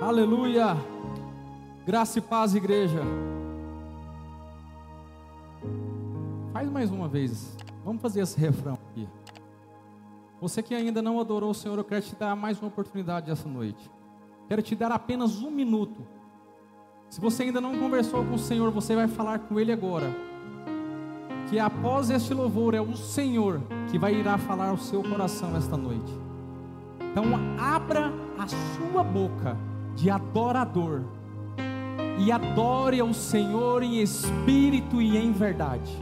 Aleluia. Graça e paz, igreja. Faz mais uma vez. Vamos fazer esse refrão aqui. Você que ainda não adorou o Senhor, eu quero te dar mais uma oportunidade essa noite. Quero te dar apenas um minuto. Se você ainda não conversou com o Senhor, você vai falar com Ele agora. Que após este louvor é o Senhor que vai irá falar ao seu coração esta noite. Então abra a sua boca de adorador e adore ao Senhor em espírito e em verdade.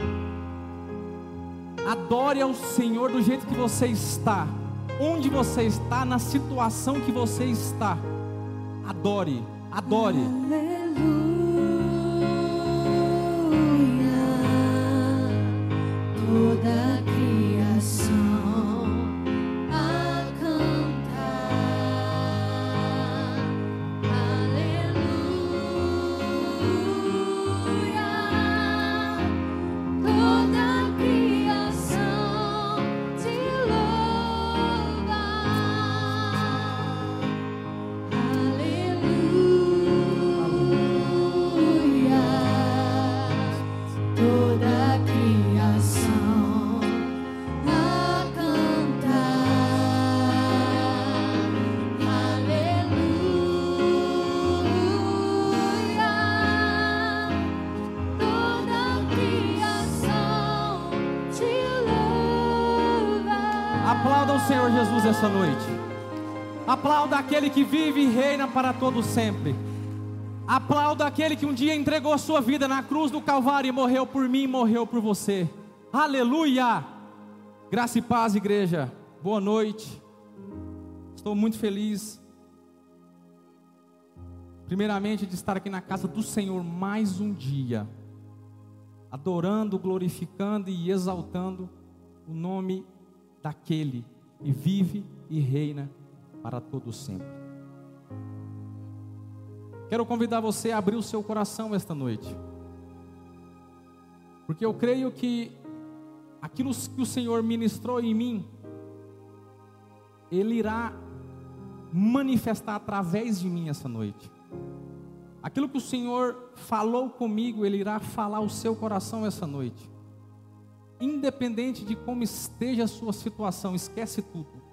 Adore ao Senhor do jeito que você está, onde você está, na situação que você está. Adore, adore. Toda Essa noite. Aplauda aquele que vive e reina para todo sempre. Aplauda aquele que um dia entregou sua vida na cruz do Calvário e morreu por mim e morreu por você. Aleluia! Graça e paz, igreja. Boa noite. Estou muito feliz. Primeiramente, de estar aqui na casa do Senhor mais um dia, adorando, glorificando e exaltando o nome daquele que vive e reina para todo sempre. Quero convidar você a abrir o seu coração esta noite. Porque eu creio que aquilo que o Senhor ministrou em mim, Ele irá manifestar através de mim essa noite. Aquilo que o Senhor falou comigo, Ele irá falar ao seu coração essa noite. Independente de como esteja a sua situação, esquece tudo.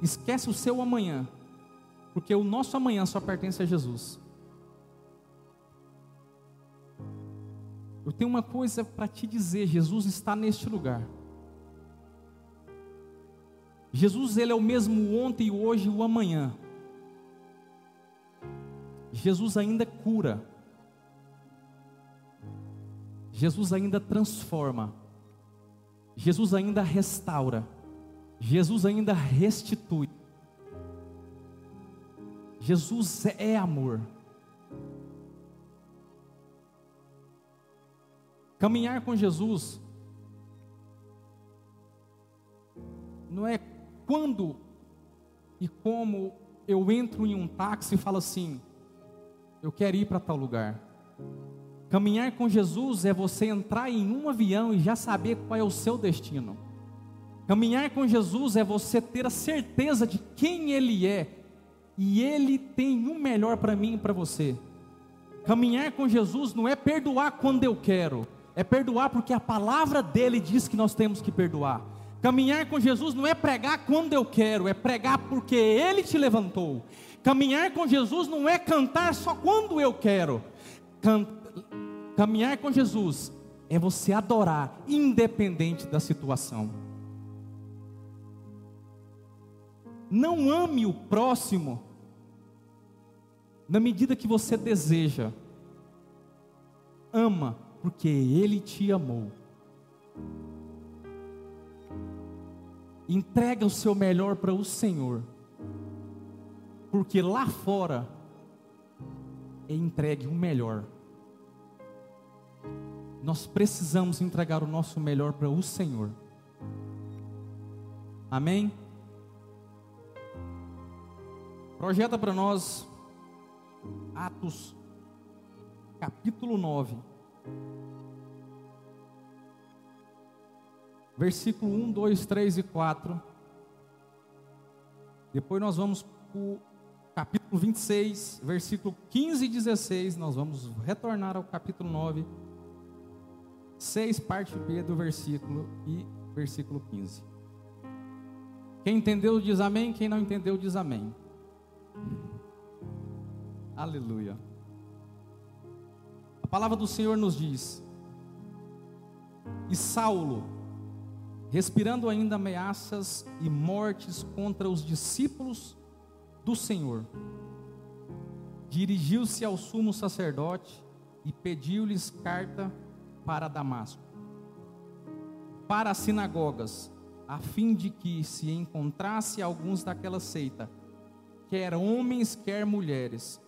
Esquece o seu amanhã, porque o nosso amanhã só pertence a Jesus. Eu tenho uma coisa para te dizer: Jesus está neste lugar. Jesus, Ele é o mesmo ontem, hoje e o amanhã. Jesus ainda cura. Jesus ainda transforma. Jesus ainda restaura. Jesus ainda restitui. Jesus é amor. Caminhar com Jesus não é quando e como eu entro em um táxi e falo assim: eu quero ir para tal lugar. Caminhar com Jesus é você entrar em um avião e já saber qual é o seu destino. Caminhar com Jesus é você ter a certeza de quem Ele é e Ele tem o melhor para mim e para você. Caminhar com Jesus não é perdoar quando eu quero, é perdoar porque a palavra dele diz que nós temos que perdoar. Caminhar com Jesus não é pregar quando eu quero, é pregar porque Ele te levantou. Caminhar com Jesus não é cantar só quando eu quero. Can... Caminhar com Jesus é você adorar, independente da situação. Não ame o próximo na medida que você deseja. Ama, porque Ele te amou. Entrega o seu melhor para o Senhor, porque lá fora entregue o melhor. Nós precisamos entregar o nosso melhor para o Senhor. Amém? Projeta para nós Atos, capítulo 9, versículo 1, 2, 3 e 4. Depois nós vamos para o capítulo capítulo 26, versículo 15 e 16, nós vamos retornar ao capítulo 9, 6, parte B do versículo e versículo 15. Quem entendeu diz amém, quem não entendeu diz amém. Aleluia. A palavra do Senhor nos diz: E Saulo, respirando ainda ameaças e mortes contra os discípulos do Senhor, dirigiu-se ao sumo sacerdote e pediu-lhes carta para Damasco, para as sinagogas, a fim de que se encontrasse alguns daquela seita, quer homens, quer mulheres,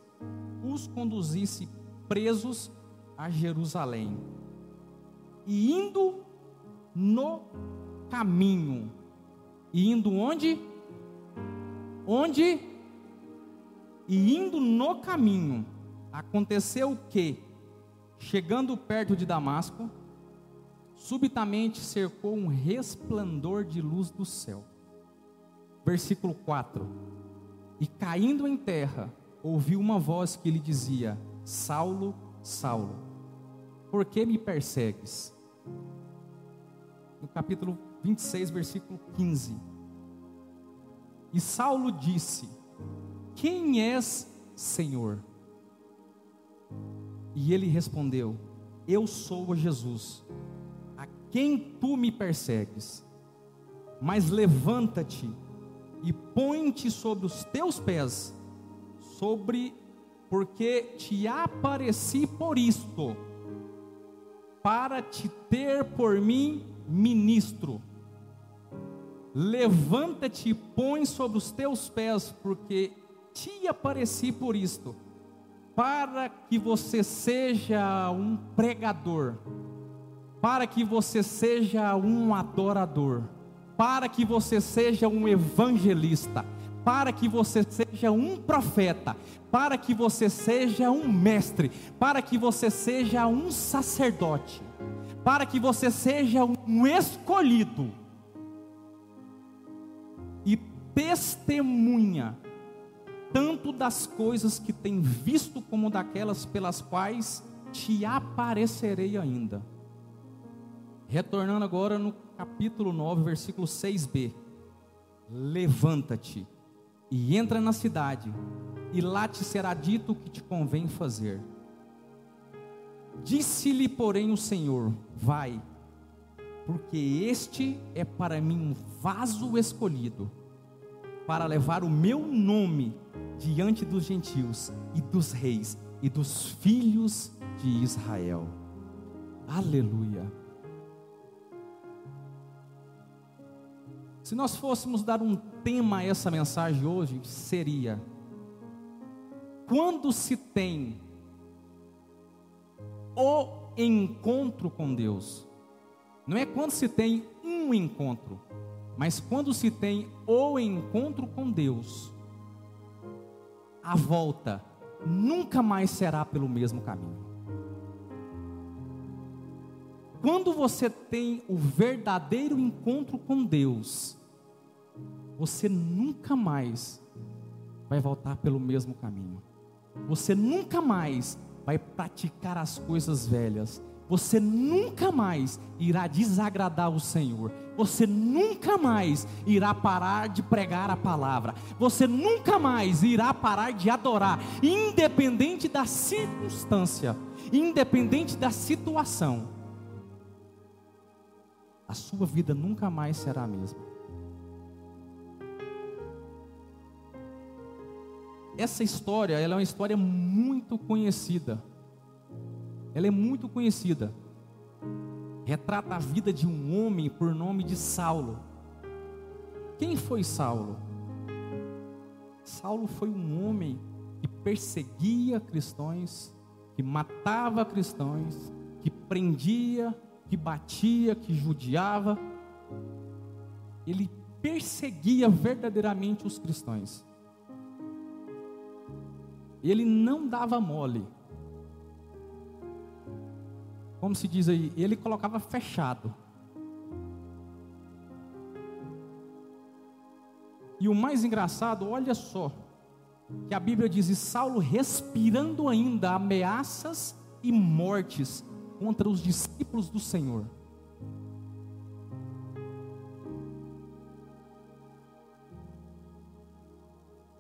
os conduzisse presos a Jerusalém. E indo no caminho, e indo onde? Onde? E indo no caminho, aconteceu que, chegando perto de Damasco, subitamente cercou um resplandor de luz do céu. Versículo 4: E caindo em terra, ouviu uma voz que lhe dizia: Saulo, Saulo, por que me persegues? No capítulo 26, versículo 15. E Saulo disse: Quem és, Senhor? E ele respondeu: Eu sou Jesus, a quem tu me persegues. Mas levanta-te e põe-te sobre os teus pés, sobre porque te apareci por isto, para te ter por mim ministro. Levanta-te e põe sobre os teus pés, porque te apareci por isto, para que você seja um pregador, para que você seja um adorador, para que você seja um evangelista, para que você seja um profeta, para que você seja um mestre, para que você seja um sacerdote, para que você seja um escolhido e testemunha tanto das coisas que tem visto como daquelas pelas quais te aparecerei ainda. Retornando agora no capítulo 9, versículo 6b. Levanta-te e entra na cidade, e lá te será dito o que te convém fazer. Disse-lhe, porém, o Senhor: Vai, porque este é para mim um vaso escolhido, para levar o meu nome diante dos gentios e dos reis e dos filhos de Israel. Aleluia. Se nós fôssemos dar um tema a essa mensagem hoje, seria: quando se tem o encontro com Deus, não é quando se tem um encontro, mas quando se tem o encontro com Deus, a volta nunca mais será pelo mesmo caminho. Quando você tem o verdadeiro encontro com Deus, você nunca mais vai voltar pelo mesmo caminho. Você nunca mais vai praticar as coisas velhas. Você nunca mais irá desagradar o Senhor. Você nunca mais irá parar de pregar a palavra. Você nunca mais irá parar de adorar, independente da circunstância, independente da situação. A sua vida nunca mais será a mesma. Essa história, ela é uma história muito conhecida. Ela é muito conhecida. Retrata a vida de um homem por nome de Saulo. Quem foi Saulo? Saulo foi um homem que perseguia cristãos, que matava cristãos, que prendia, que batia, que judiava. Ele perseguia verdadeiramente os cristãos. Ele não dava mole. Como se diz aí, ele colocava fechado. E o mais engraçado, olha só, que a Bíblia diz: e Saulo respirando ainda ameaças e mortes contra os discípulos do Senhor.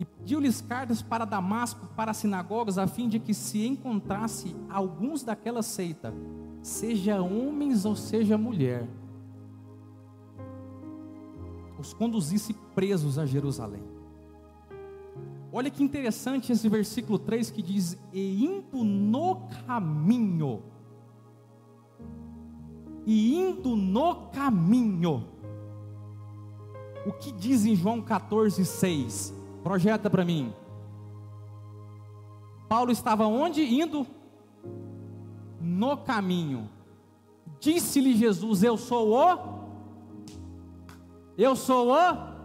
E pediu-lhes cartas para Damasco, para as sinagogas, a fim de que se encontrasse alguns daquela seita, seja homens ou seja mulher, os conduzisse presos a Jerusalém. Olha que interessante esse versículo 3 que diz: E indo no caminho, e indo no caminho, o que diz em João 14, 6? Projeta para mim. Paulo estava onde? Indo no caminho. Disse-lhe Jesus: Eu sou o. Eu sou o.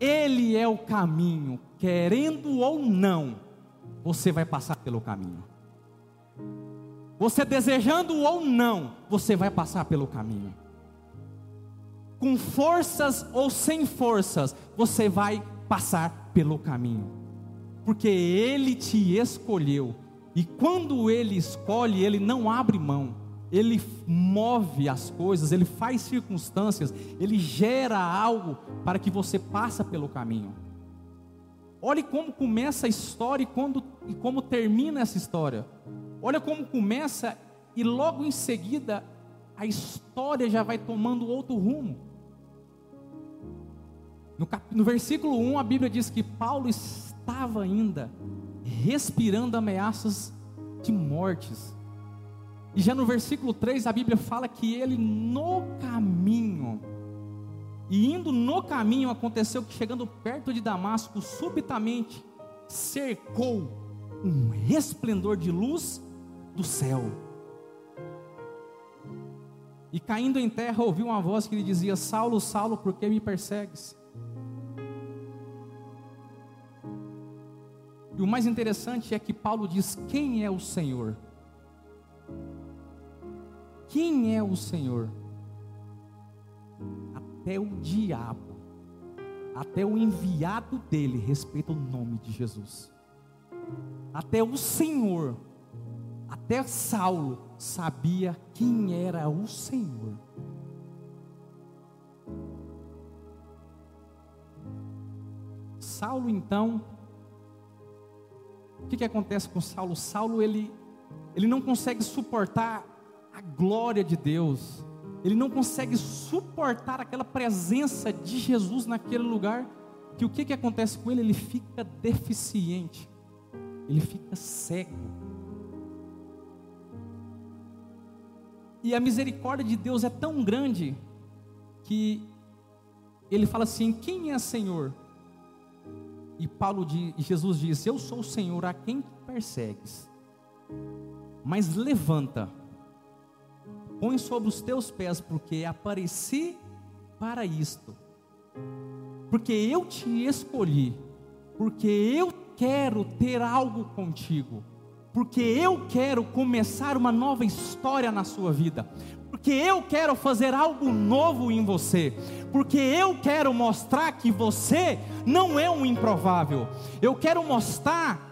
Ele é o caminho, querendo ou não, você vai passar pelo caminho. Você desejando ou não, você vai passar pelo caminho. Com forças ou sem forças, você vai passar pelo caminho. Porque ele te escolheu. E quando ele escolhe, ele não abre mão. Ele move as coisas, ele faz circunstâncias, ele gera algo para que você passe pelo caminho. Olhe como começa a história e, quando, e como termina essa história. Olha como começa e logo em seguida a história já vai tomando outro rumo. No, cap, no versículo 1 a Bíblia diz que Paulo estava ainda respirando ameaças de mortes. E já no versículo 3 a Bíblia fala que ele no caminho, e indo no caminho, aconteceu que chegando perto de Damasco, subitamente cercou um resplendor de luz do céu. E caindo em terra, ouviu uma voz que lhe dizia: Saulo, Saulo, por que me persegues? E o mais interessante é que Paulo diz: Quem é o Senhor? Quem é o Senhor? Até o diabo, até o enviado dele respeita o nome de Jesus. Até o Senhor, até Saulo sabia quem era o Senhor. Saulo então, que, que acontece com Saulo? Saulo ele, ele não consegue suportar a glória de Deus, ele não consegue suportar aquela presença de Jesus naquele lugar, que o que, que acontece com ele? Ele fica deficiente, ele fica cego. E a misericórdia de Deus é tão grande que ele fala assim: Quem é Senhor? E Paulo e Jesus diz: Eu sou o Senhor a quem persegues. Mas levanta põe sobre os teus pés, porque apareci para isto. Porque eu te escolhi, porque eu quero ter algo contigo, porque eu quero começar uma nova história na sua vida, porque eu quero fazer algo novo em você, porque eu quero mostrar que você não é um improvável, eu quero mostrar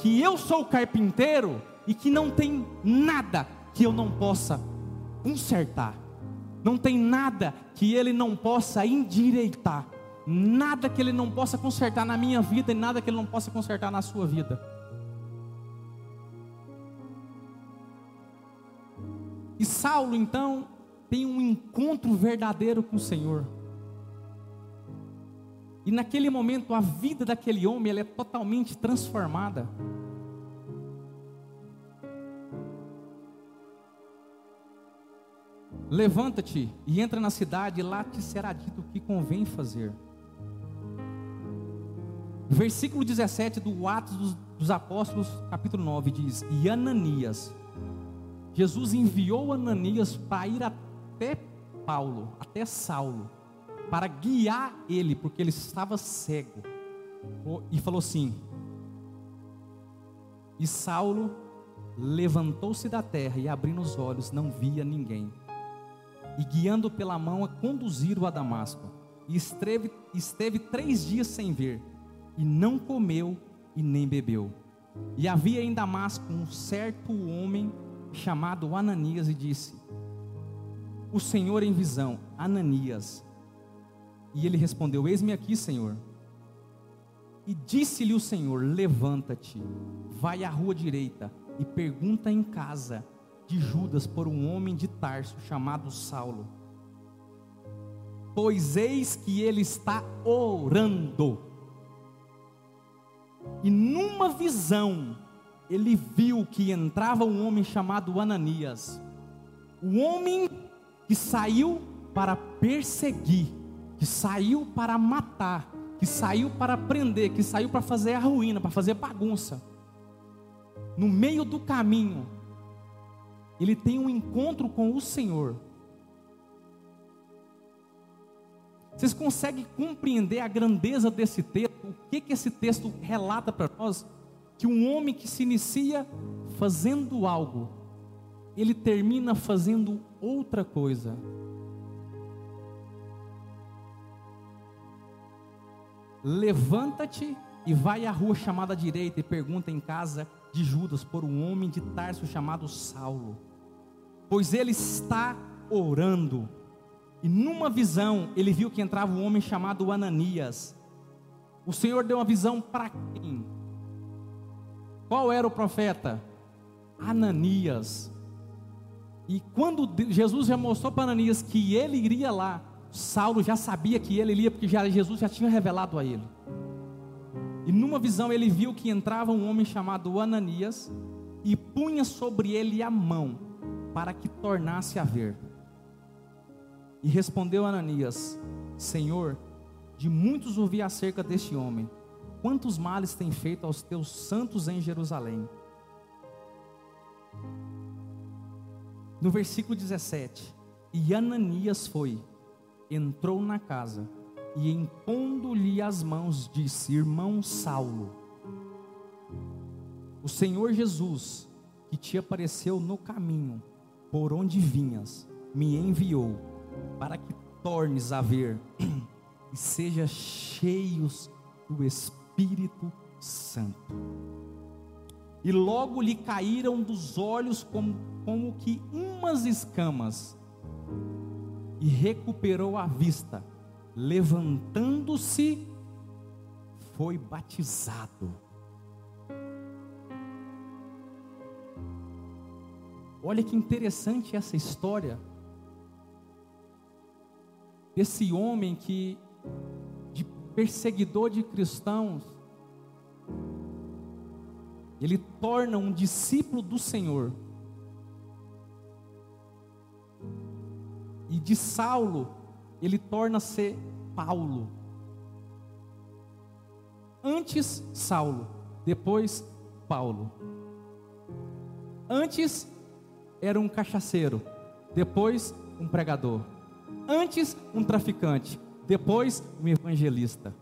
que eu sou carpinteiro e que não tem nada que eu não possa consertar. Não tem nada que ele não possa endireitar. Nada que ele não possa consertar na minha vida e nada que ele não possa consertar na sua vida. E Saulo então tem um encontro verdadeiro com o Senhor. E naquele momento a vida daquele homem ela é totalmente transformada. Levanta-te e entra na cidade, e lá te será dito o que convém fazer. Versículo 17 do Atos dos, dos Apóstolos, capítulo 9, diz: E Ananias, Jesus enviou Ananias para ir até Paulo, até Saulo, para guiar ele, porque ele estava cego. E falou assim: E Saulo levantou-se da terra e abrindo os olhos, não via ninguém e guiando pela mão a conduzir-o a Damasco. E esteve, esteve três dias sem ver, e não comeu e nem bebeu. E havia em Damasco um certo homem chamado Ananias e disse: O Senhor em visão, Ananias. E ele respondeu: Eis-me aqui, Senhor. E disse-lhe o Senhor: Levanta-te, vai à rua direita e pergunta em casa de Judas por um homem de Tarso chamado Saulo. Pois eis que ele está orando. E numa visão, ele viu que entrava um homem chamado Ananias. O homem que saiu para perseguir, que saiu para matar, que saiu para prender, que saiu para fazer a ruína, para fazer bagunça. No meio do caminho, ele tem um encontro com o Senhor. Vocês conseguem compreender a grandeza desse texto? O que, que esse texto relata para nós? Que um homem que se inicia fazendo algo, ele termina fazendo outra coisa. Levanta-te e vai à rua chamada direita e pergunta em casa de Judas por um homem de Tarso chamado Saulo, pois ele está orando. E numa visão, ele viu que entrava um homem chamado Ananias. O Senhor deu uma visão para quem? Qual era o profeta? Ananias. E quando Jesus já mostrou para Ananias que ele iria lá, Saulo já sabia que ele iria, porque já, Jesus já tinha revelado a ele. E numa visão ele viu que entrava um homem chamado Ananias e punha sobre ele a mão para que tornasse a ver. E respondeu Ananias: Senhor, de muitos ouvi acerca deste homem. Quantos males tem feito aos teus santos em Jerusalém? No versículo 17: E Ananias foi, entrou na casa, e impondo-lhe as mãos, disse: Irmão Saulo, o Senhor Jesus, que te apareceu no caminho por onde vinhas, me enviou para que tornes a ver e seja cheios do Espírito Santo. E logo lhe caíram dos olhos como, como que umas escamas, e recuperou a vista, levantando-se, foi batizado. Olha que interessante essa história desse homem que, de perseguidor de cristãos, ele torna um discípulo do Senhor. E de Saulo, ele torna-se Paulo. Antes Saulo, depois Paulo. Antes era um cachaceiro, depois um pregador. Antes, um traficante, depois, um evangelista.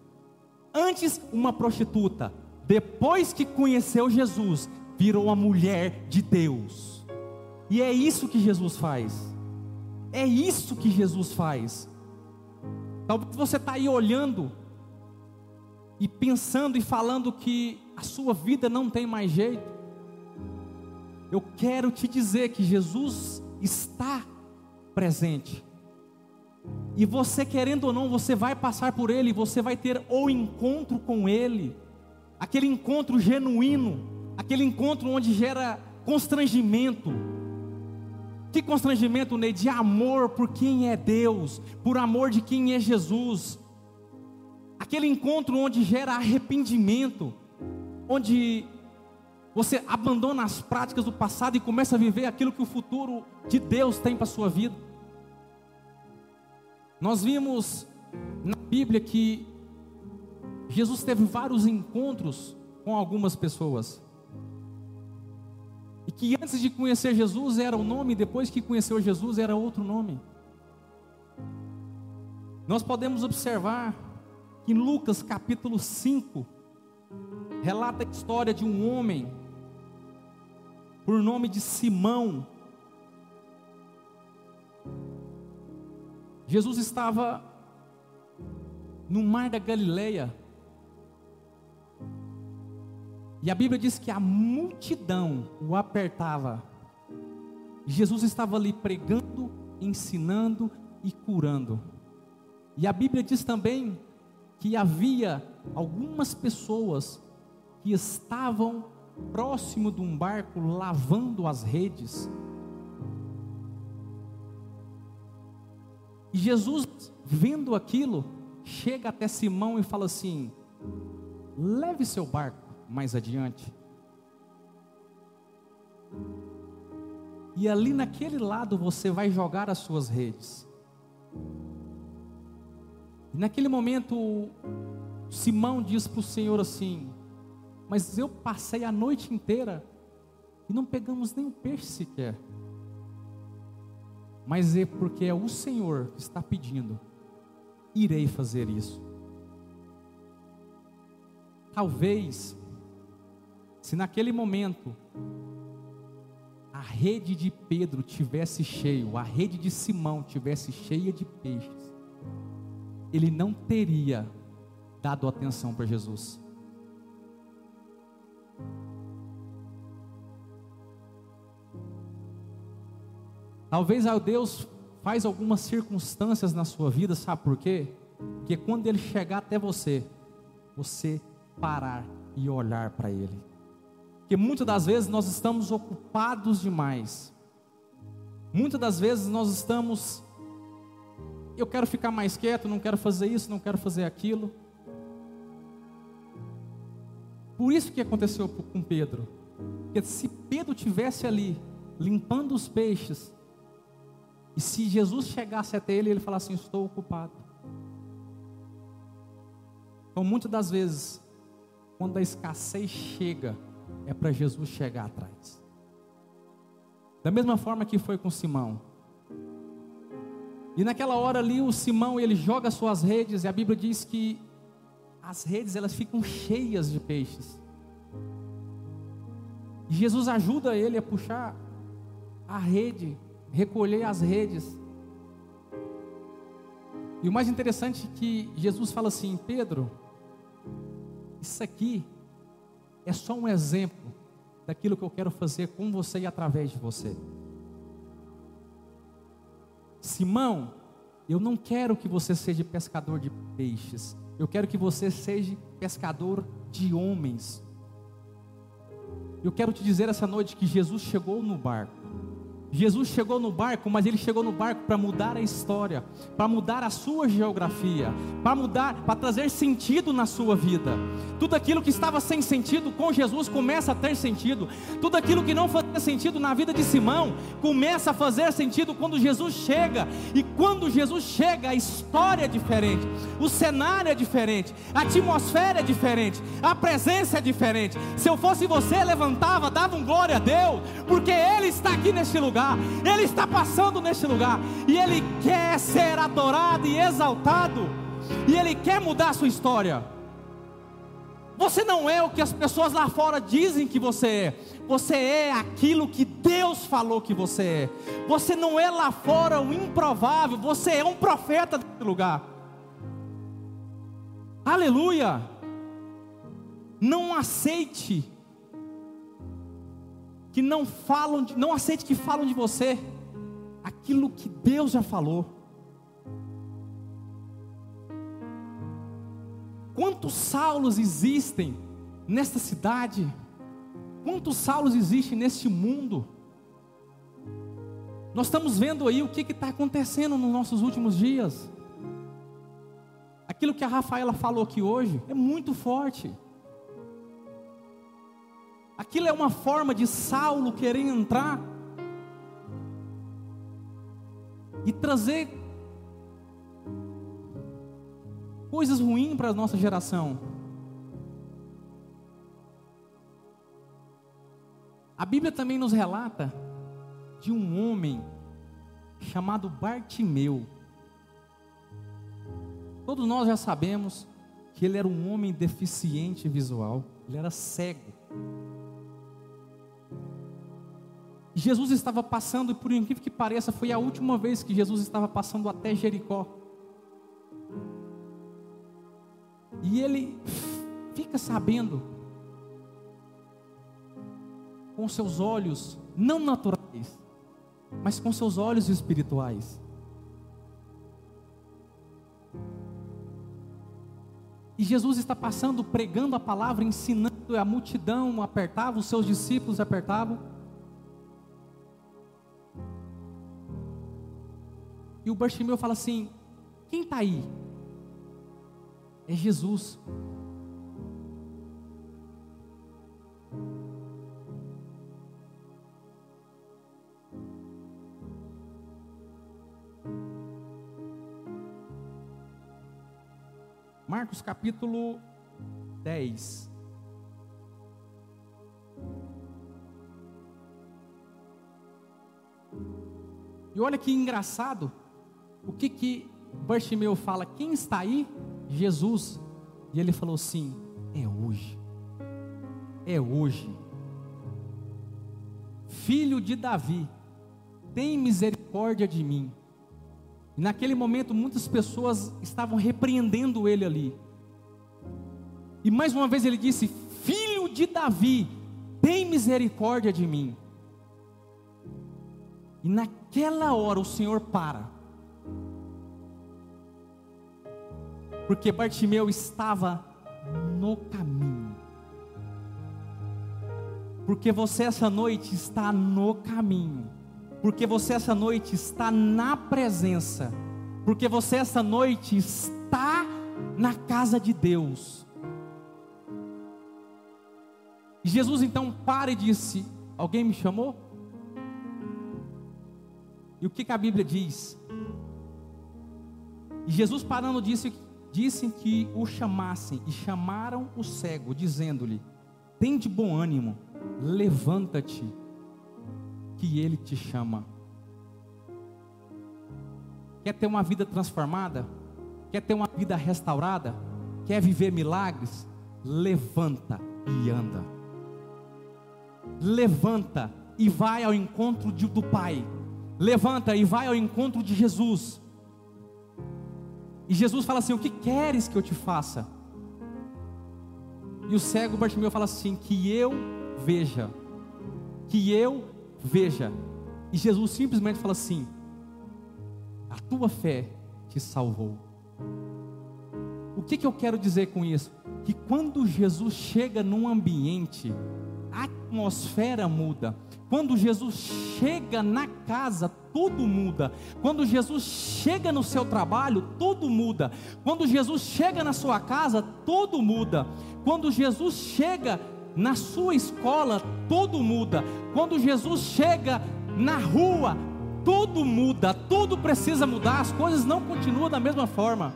Antes, uma prostituta, depois que conheceu Jesus, virou uma mulher de Deus. E é isso que Jesus faz. É isso que Jesus faz. Talvez você está aí olhando e pensando e falando que a sua vida não tem mais jeito. Eu quero te dizer que Jesus está presente. E você querendo ou não, você vai passar por ele, você vai ter o encontro com ele, aquele encontro genuíno, aquele encontro onde gera constrangimento. Que constrangimento, Ney? De amor por quem é Deus, por amor de quem é Jesus. Aquele encontro onde gera arrependimento, onde você abandona as práticas do passado e começa a viver aquilo que o futuro de Deus tem para a sua vida. Nós vimos na Bíblia que Jesus teve vários encontros com algumas pessoas. E que antes de conhecer Jesus era um nome, depois que conheceu Jesus era outro nome. Nós podemos observar que em Lucas capítulo 5 relata a história de um homem por nome de Simão, Jesus estava no mar da Galileia E a Bíblia diz que a multidão o apertava. Jesus estava ali pregando, ensinando e curando. E a Bíblia diz também que havia algumas pessoas que estavam próximo de um barco lavando as redes. E Jesus, vendo aquilo, chega até Simão e fala assim: leve seu barco mais adiante. E ali naquele lado você vai jogar as suas redes. E naquele momento, Simão diz para o Senhor assim: Mas eu passei a noite inteira e não pegamos nem um peixe sequer. Mas é porque é o Senhor que está pedindo, irei fazer isso. Talvez, se naquele momento a rede de Pedro tivesse cheio, a rede de Simão tivesse cheia de peixes, ele não teria dado atenção para Jesus. Talvez ao Deus faz algumas circunstâncias na sua vida, sabe por quê? Porque quando ele chegar até você, você parar e olhar para ele. Porque muitas das vezes nós estamos ocupados demais. Muitas das vezes nós estamos eu quero ficar mais quieto, não quero fazer isso, não quero fazer aquilo. Por isso que aconteceu com Pedro. Porque se Pedro tivesse ali limpando os peixes, e se Jesus chegasse até ele, ele falasse assim: Estou ocupado. Então, muitas das vezes, quando a escassez chega, é para Jesus chegar atrás. Da mesma forma que foi com Simão. E naquela hora ali, o Simão ele joga suas redes, e a Bíblia diz que as redes elas ficam cheias de peixes. E Jesus ajuda ele a puxar a rede recolher as redes. E o mais interessante é que Jesus fala assim: Pedro, isso aqui é só um exemplo daquilo que eu quero fazer com você e através de você. Simão, eu não quero que você seja pescador de peixes, eu quero que você seja pescador de homens. Eu quero te dizer essa noite que Jesus chegou no barco. Jesus chegou no barco, mas ele chegou no barco para mudar a história, para mudar a sua geografia, para mudar, para trazer sentido na sua vida. Tudo aquilo que estava sem sentido com Jesus começa a ter sentido. Tudo aquilo que não fazia sentido na vida de Simão começa a fazer sentido quando Jesus chega. E quando Jesus chega, a história é diferente, o cenário é diferente, a atmosfera é diferente, a presença é diferente. Se eu fosse você, levantava, dava um glória a Deus, porque Ele está aqui neste lugar lugar, Ele está passando neste lugar, e Ele quer ser adorado e exaltado, e Ele quer mudar a sua história. Você não é o que as pessoas lá fora dizem que você é. Você é aquilo que Deus falou que você é. Você não é lá fora o improvável. Você é um profeta desse lugar. Aleluia. Não aceite que não falam, não aceite que falam de você aquilo que Deus já falou. Quantos Saulos existem nesta cidade? Quantos Saulos existem neste mundo? Nós estamos vendo aí o que está acontecendo nos nossos últimos dias. Aquilo que a Rafaela falou aqui hoje é muito forte. Aquilo é uma forma de Saulo querer entrar e trazer coisas ruins para a nossa geração. A Bíblia também nos relata de um homem chamado Bartimeu. Todos nós já sabemos que ele era um homem deficiente visual, ele era cego. Jesus estava passando, e por incrível que pareça, foi a última vez que Jesus estava passando até Jericó. E ele fica sabendo com seus olhos não naturais, mas com seus olhos espirituais. E Jesus está passando, pregando a palavra, ensinando, a multidão apertava, os seus discípulos apertavam. E o Bartimeu fala assim: Quem está aí? É Jesus. Marcos capítulo 10. E olha que engraçado, o que que Bartimeu fala? Quem está aí? Jesus. E ele falou assim: É hoje. É hoje. Filho de Davi, tem misericórdia de mim. E naquele momento muitas pessoas estavam repreendendo ele ali. E mais uma vez ele disse: Filho de Davi, tem misericórdia de mim. E naquela hora o Senhor para. Porque Bartimeu estava no caminho. Porque você essa noite está no caminho. Porque você essa noite está na presença. Porque você essa noite está na casa de Deus. E Jesus então para e disse: Alguém me chamou? E o que, que a Bíblia diz? E Jesus parando disse, disse que o chamassem e chamaram o cego, dizendo-lhe: Tem de bom ânimo, levanta-te, que ele te chama. Quer ter uma vida transformada? Quer ter uma vida restaurada? Quer viver milagres? Levanta e anda. Levanta e vai ao encontro do Pai. Levanta e vai ao encontro de Jesus. E Jesus fala assim: O que queres que eu te faça? E o cego Bartimeu fala assim: Que eu veja. Que eu veja. E Jesus simplesmente fala assim: A tua fé te salvou. O que, que eu quero dizer com isso? Que quando Jesus chega num ambiente, a atmosfera muda. Quando Jesus chega na casa, tudo muda. Quando Jesus chega no seu trabalho, tudo muda. Quando Jesus chega na sua casa, tudo muda. Quando Jesus chega na sua escola, tudo muda. Quando Jesus chega na rua, tudo muda. Tudo precisa mudar. As coisas não continuam da mesma forma.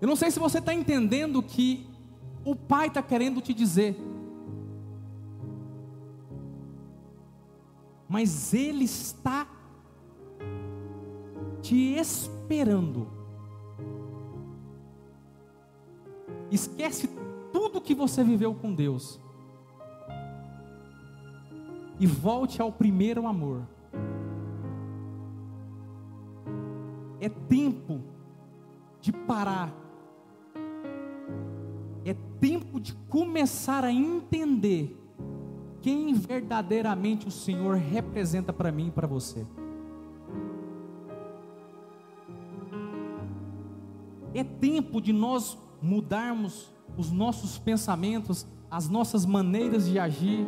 Eu não sei se você está entendendo que o Pai está querendo te dizer. Mas Ele está te esperando. Esquece tudo que você viveu com Deus. E volte ao primeiro amor. É tempo de parar é tempo de começar a entender quem verdadeiramente o Senhor representa para mim e para você. É tempo de nós mudarmos os nossos pensamentos, as nossas maneiras de agir.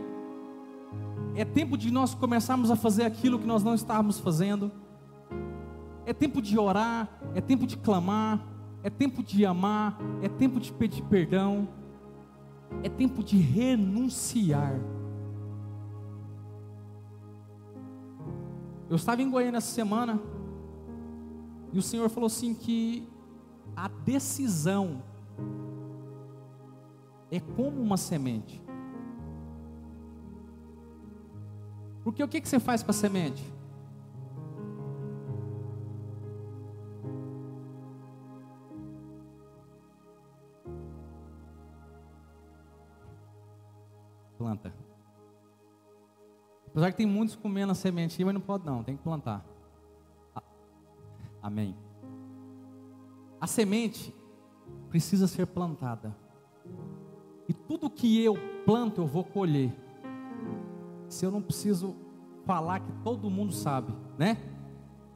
É tempo de nós começarmos a fazer aquilo que nós não estávamos fazendo. É tempo de orar, é tempo de clamar, é tempo de amar, é tempo de pedir perdão, é tempo de renunciar. Eu estava em Goiânia essa semana e o Senhor falou assim que a decisão é como uma semente. Porque o que, que você faz com a semente? Apesar que tem muitos comendo a sementinha, mas não pode não, tem que plantar. Amém. A semente precisa ser plantada. E tudo que eu planto, eu vou colher. Se eu não preciso falar que todo mundo sabe, né?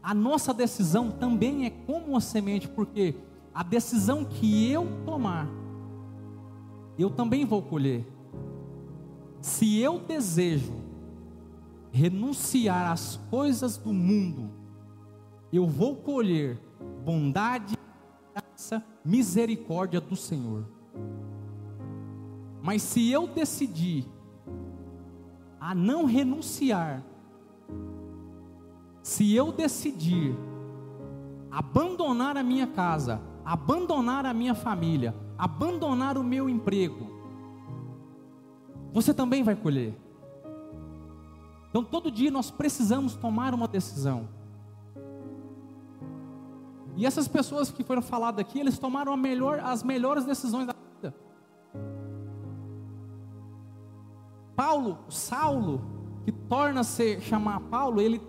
A nossa decisão também é como uma semente, porque a decisão que eu tomar, eu também vou colher. Se eu desejo renunciar às coisas do mundo, eu vou colher bondade, graça, misericórdia do Senhor. Mas se eu decidir a não renunciar, se eu decidir abandonar a minha casa, abandonar a minha família, abandonar o meu emprego, você também vai colher. Então todo dia nós precisamos tomar uma decisão. E essas pessoas que foram faladas aqui, eles tomaram melhor, as melhores decisões da vida. Paulo, Saulo, que torna-se chamar Paulo, ele,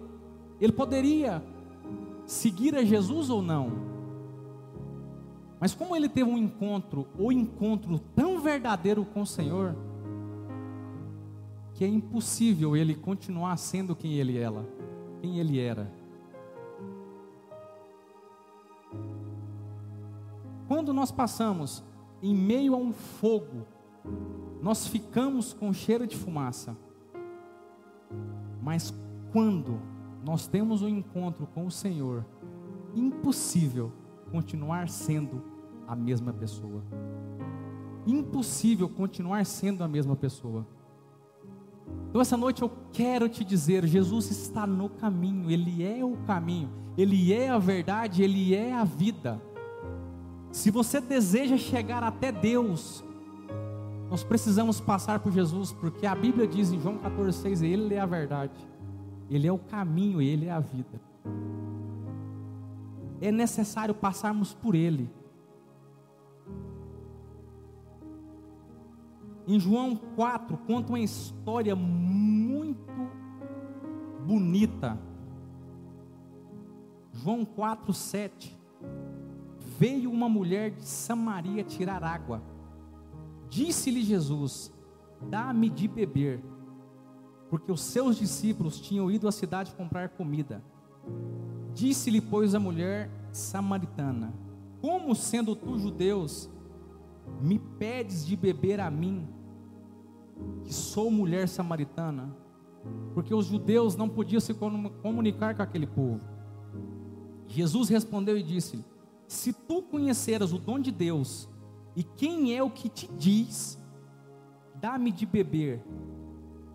ele poderia seguir a Jesus ou não. Mas como ele teve um encontro, o encontro tão verdadeiro com o Senhor, que é impossível ele continuar sendo quem ele era, quem ele era. Quando nós passamos em meio a um fogo, nós ficamos com cheiro de fumaça. Mas quando nós temos um encontro com o Senhor, impossível continuar sendo a mesma pessoa. Impossível continuar sendo a mesma pessoa. Então, essa noite eu quero te dizer: Jesus está no caminho, Ele é o caminho, Ele é a verdade, Ele é a vida. Se você deseja chegar até Deus, nós precisamos passar por Jesus, porque a Bíblia diz em João 14,6: Ele é a verdade, Ele é o caminho, Ele é a vida. É necessário passarmos por Ele. Em João 4, conta uma história muito bonita. João 4, 7 veio uma mulher de Samaria tirar água. Disse-lhe Jesus: Dá-me de beber, porque os seus discípulos tinham ido à cidade comprar comida. Disse-lhe, pois, a mulher samaritana: Como sendo tu judeus, me pedes de beber a mim, que sou mulher samaritana? Porque os judeus não podiam se comunicar com aquele povo. Jesus respondeu e disse: se tu conheceras o dom de Deus e quem é o que te diz, dá-me de beber,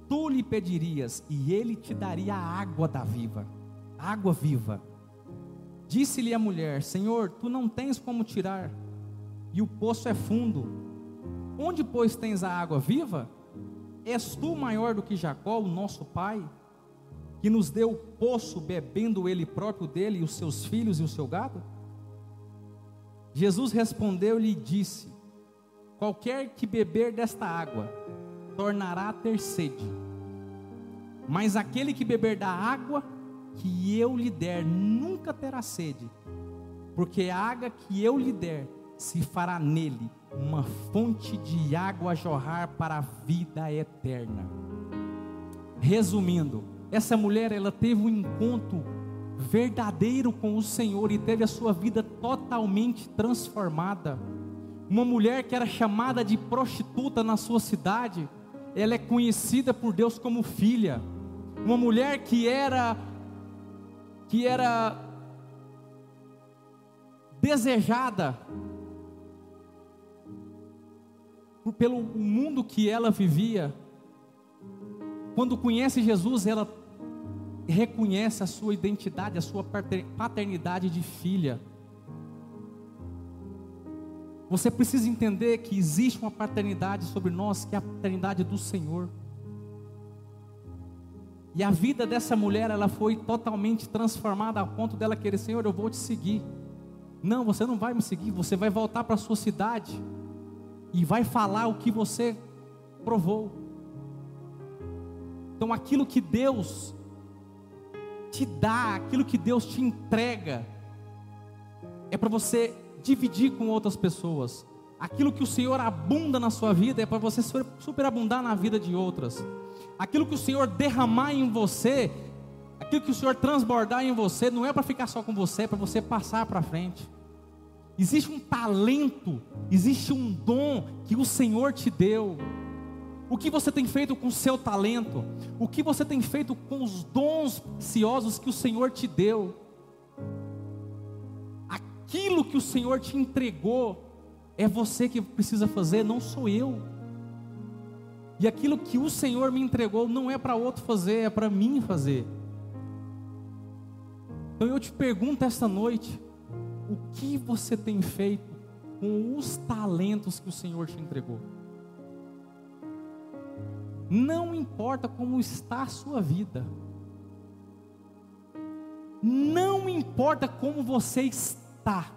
tu lhe pedirias e ele te daria a água da viva, água viva. Disse-lhe a mulher: Senhor, tu não tens como tirar, e o poço é fundo. Onde, pois, tens a água viva? És tu maior do que Jacó, o nosso pai, que nos deu o poço, bebendo ele próprio dele, e os seus filhos e o seu gado? Jesus respondeu-lhe e disse: Qualquer que beber desta água tornará a ter sede, mas aquele que beber da água que eu lhe der nunca terá sede, porque a água que eu lhe der se fará nele uma fonte de água a jorrar para a vida eterna. Resumindo, essa mulher ela teve um encontro verdadeiro com o Senhor e teve a sua vida totalmente transformada. Uma mulher que era chamada de prostituta na sua cidade, ela é conhecida por Deus como filha. Uma mulher que era que era desejada pelo mundo que ela vivia. Quando conhece Jesus, ela reconhece a sua identidade, a sua paternidade de filha. Você precisa entender que existe uma paternidade sobre nós, que é a paternidade do Senhor. E a vida dessa mulher, ela foi totalmente transformada a ponto dela querer, Senhor, eu vou te seguir. Não, você não vai me seguir, você vai voltar para a sua cidade e vai falar o que você provou. Então aquilo que Deus te dá, aquilo que Deus te entrega, é para você dividir com outras pessoas. Aquilo que o Senhor abunda na sua vida é para você super- superabundar na vida de outras. Aquilo que o Senhor derramar em você, aquilo que o Senhor transbordar em você, não é para ficar só com você, é para você passar para frente. Existe um talento, existe um dom que o Senhor te deu. O que você tem feito com o seu talento? O que você tem feito com os dons preciosos que o Senhor te deu? Aquilo que o Senhor te entregou é você que precisa fazer, não sou eu. E aquilo que o Senhor me entregou não é para outro fazer, é para mim fazer. Então eu te pergunto esta noite: o que você tem feito com os talentos que o Senhor te entregou? Não importa como está a sua vida. Não importa como você está.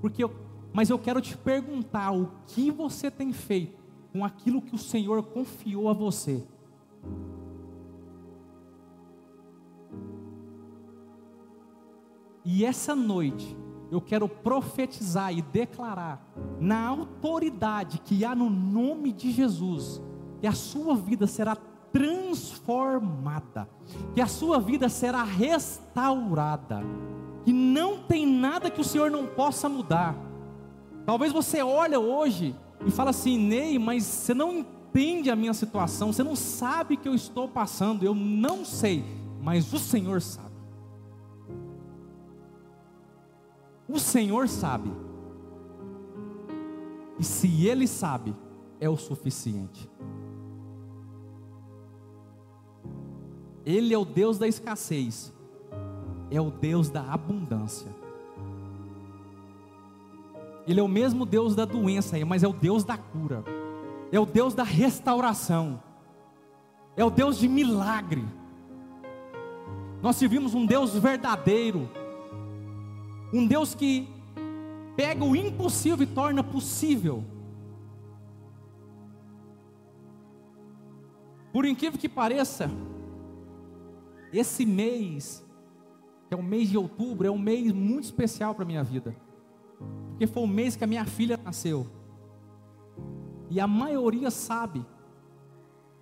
Porque eu, mas eu quero te perguntar o que você tem feito com aquilo que o Senhor confiou a você. E essa noite eu quero profetizar e declarar na autoridade que há no nome de Jesus que a sua vida será transformada, que a sua vida será restaurada, que não tem nada que o Senhor não possa mudar. Talvez você olha hoje e fala assim, Ney, mas você não entende a minha situação, você não sabe o que eu estou passando, eu não sei, mas o Senhor sabe. O Senhor sabe. E se Ele sabe, é o suficiente. Ele é o Deus da escassez, é o Deus da abundância. Ele é o mesmo Deus da doença, mas é o Deus da cura, é o Deus da restauração, é o Deus de milagre. Nós servimos um Deus verdadeiro, um Deus que pega o impossível e torna possível. Por incrível que pareça, esse mês, que é o mês de outubro, é um mês muito especial para a minha vida. Porque foi o mês que a minha filha nasceu. E a maioria sabe.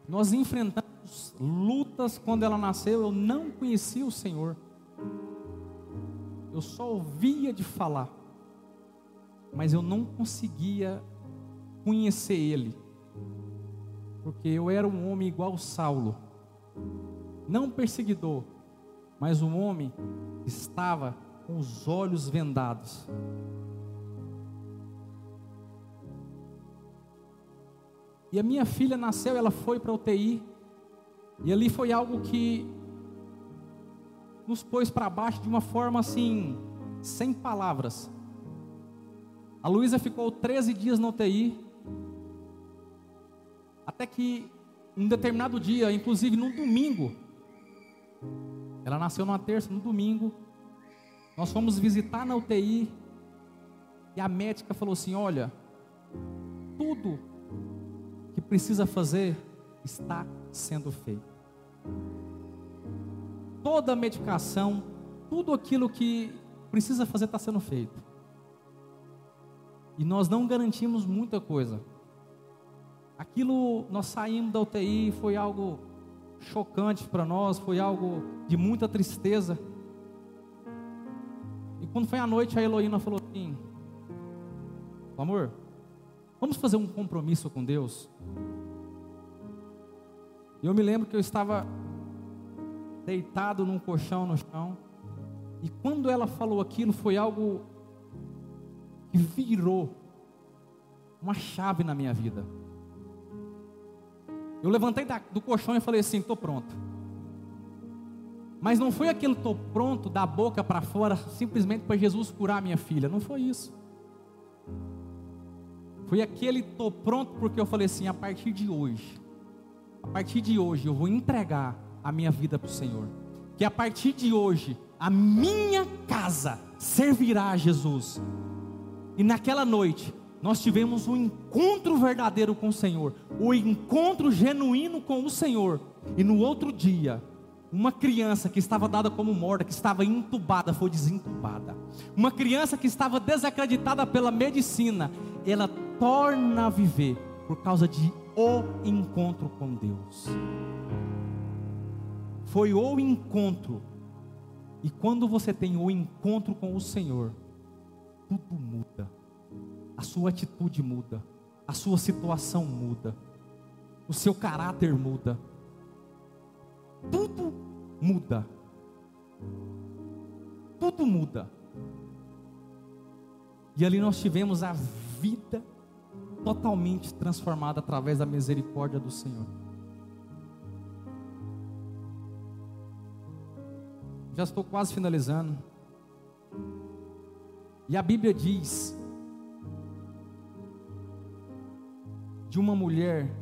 Nós enfrentamos lutas quando ela nasceu. Eu não conhecia o Senhor. Eu só ouvia de falar. Mas eu não conseguia conhecer Ele. Porque eu era um homem igual Saulo não perseguidor, mas um homem que estava com os olhos vendados. E a minha filha nasceu, ela foi para UTI, e ali foi algo que nos pôs para baixo de uma forma assim, sem palavras. A Luísa ficou 13 dias na UTI, até que um determinado dia, inclusive no domingo, ela nasceu numa terça, no domingo, nós fomos visitar na UTI e a médica falou assim: Olha, tudo que precisa fazer está sendo feito. Toda a medicação, tudo aquilo que precisa fazer está sendo feito. E nós não garantimos muita coisa. Aquilo, nós saímos da UTI, foi algo chocante para nós, foi algo de muita tristeza. E quando foi à noite, a Heloína falou assim: Amor, vamos fazer um compromisso com Deus. Eu me lembro que eu estava deitado num colchão no chão. E quando ela falou aquilo, foi algo que virou uma chave na minha vida. Eu levantei da, do colchão e falei assim: estou pronto. Mas não foi aquele estou pronto da boca para fora, simplesmente para Jesus curar minha filha. Não foi isso. Foi aquele estou pronto porque eu falei assim: a partir de hoje, a partir de hoje eu vou entregar a minha vida para o Senhor. Que a partir de hoje a minha casa servirá a Jesus. E naquela noite nós tivemos um encontro verdadeiro com o Senhor, o encontro genuíno com o Senhor. E no outro dia, uma criança que estava dada como morta, que estava entubada, foi desentubada. Uma criança que estava desacreditada pela medicina, ela torna a viver por causa de o encontro com Deus. Foi o encontro. E quando você tem o encontro com o Senhor, tudo muda. A sua atitude muda, a sua situação muda, o seu caráter muda. Tudo muda. Tudo muda. E ali nós tivemos a vida totalmente transformada através da misericórdia do Senhor. Já estou quase finalizando. E a Bíblia diz de uma mulher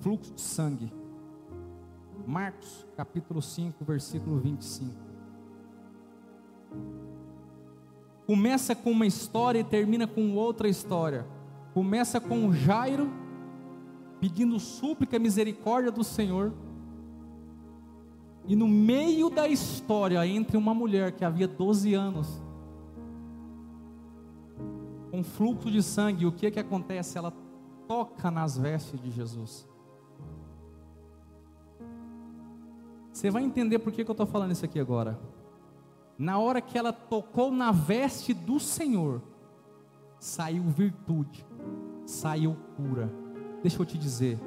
fluxo de sangue. Marcos, capítulo 5, versículo 25. Começa com uma história e termina com outra história. Começa com Jairo pedindo súplica e misericórdia do Senhor. E no meio da história entre uma mulher que havia 12 anos com fluxo de sangue, o que que acontece? Ela toca nas vestes de Jesus. Você vai entender por que, que eu estou falando isso aqui agora. Na hora que ela tocou na veste do Senhor, saiu virtude, saiu cura. Deixa eu te dizer,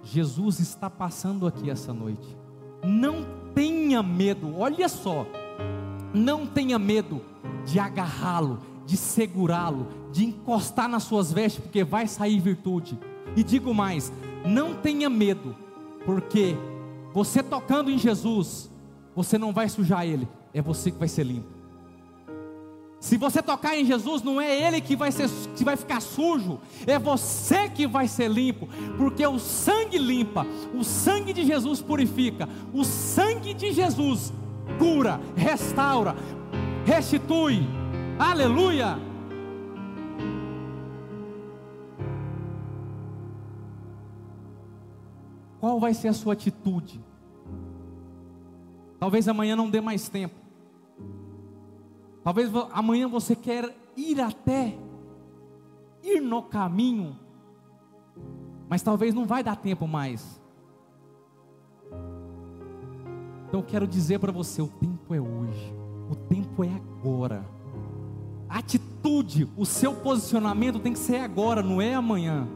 Jesus está passando aqui essa noite. Não tenha medo, olha só, não tenha medo de agarrá-lo, de segurá-lo, de encostar nas suas vestes, porque vai sair virtude. E digo mais, não tenha medo, porque você tocando em Jesus, você não vai sujar ele, é você que vai ser limpo. Se você tocar em Jesus, não é ele que vai, ser, que vai ficar sujo, é você que vai ser limpo, porque o sangue limpa, o sangue de Jesus purifica, o sangue de Jesus cura, restaura, restitui. Aleluia! Qual vai ser a sua atitude? Talvez amanhã não dê mais tempo. Talvez amanhã você quer ir até ir no caminho, mas talvez não vai dar tempo mais. Então eu quero dizer para você, o tempo é hoje. O tempo é agora. A atitude, o seu posicionamento tem que ser agora, não é amanhã.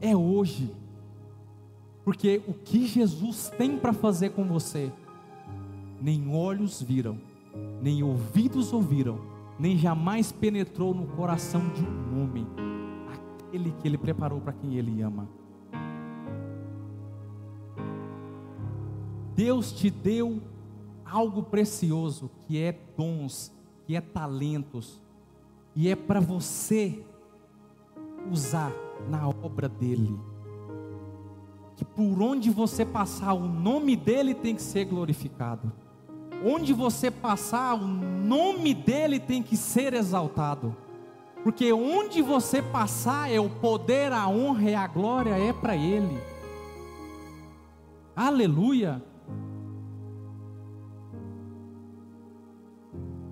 É hoje. Porque o que Jesus tem para fazer com você, nem olhos viram, nem ouvidos ouviram, nem jamais penetrou no coração de um homem, aquele que ele preparou para quem ele ama. Deus te deu algo precioso, que é dons, que é talentos, e é para você usar na obra dele. Que por onde você passar, o nome dele tem que ser glorificado. Onde você passar, o nome dele tem que ser exaltado. Porque onde você passar, é o poder, a honra e a glória é para ele. Aleluia.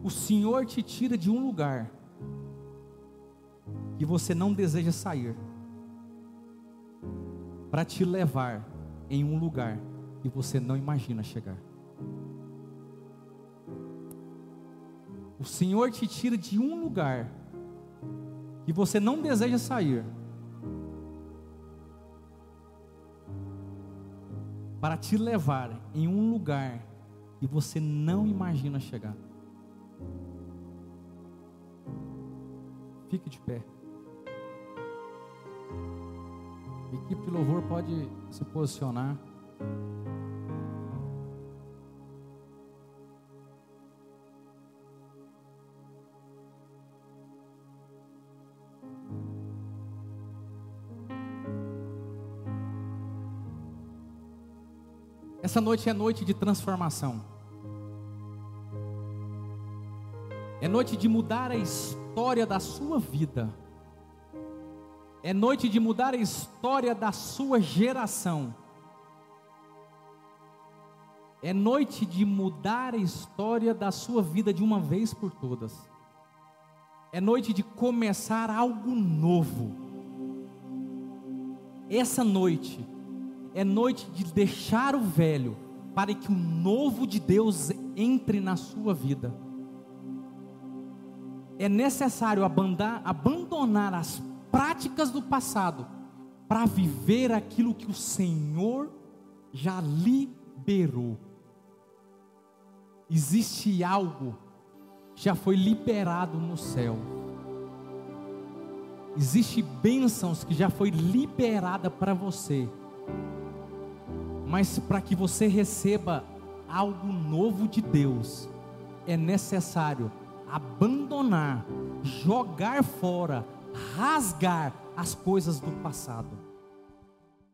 O Senhor te tira de um lugar que você não deseja sair, para te levar em um lugar que você não imagina chegar. O Senhor te tira de um lugar que você não deseja sair, para te levar em um lugar que você não imagina chegar. Fique de pé. A equipe de louvor pode se posicionar. Essa noite é noite de transformação. É noite de mudar a história da sua vida. É noite de mudar a história da sua geração. É noite de mudar a história da sua vida de uma vez por todas. É noite de começar algo novo. Essa noite é noite de deixar o velho para que o novo de Deus entre na sua vida. É necessário abandonar as práticas do passado para viver aquilo que o Senhor já liberou. Existe algo que já foi liberado no céu. Existe bênçãos que já foi liberada para você. Mas para que você receba algo novo de Deus, é necessário abandonar, jogar fora, rasgar as coisas do passado.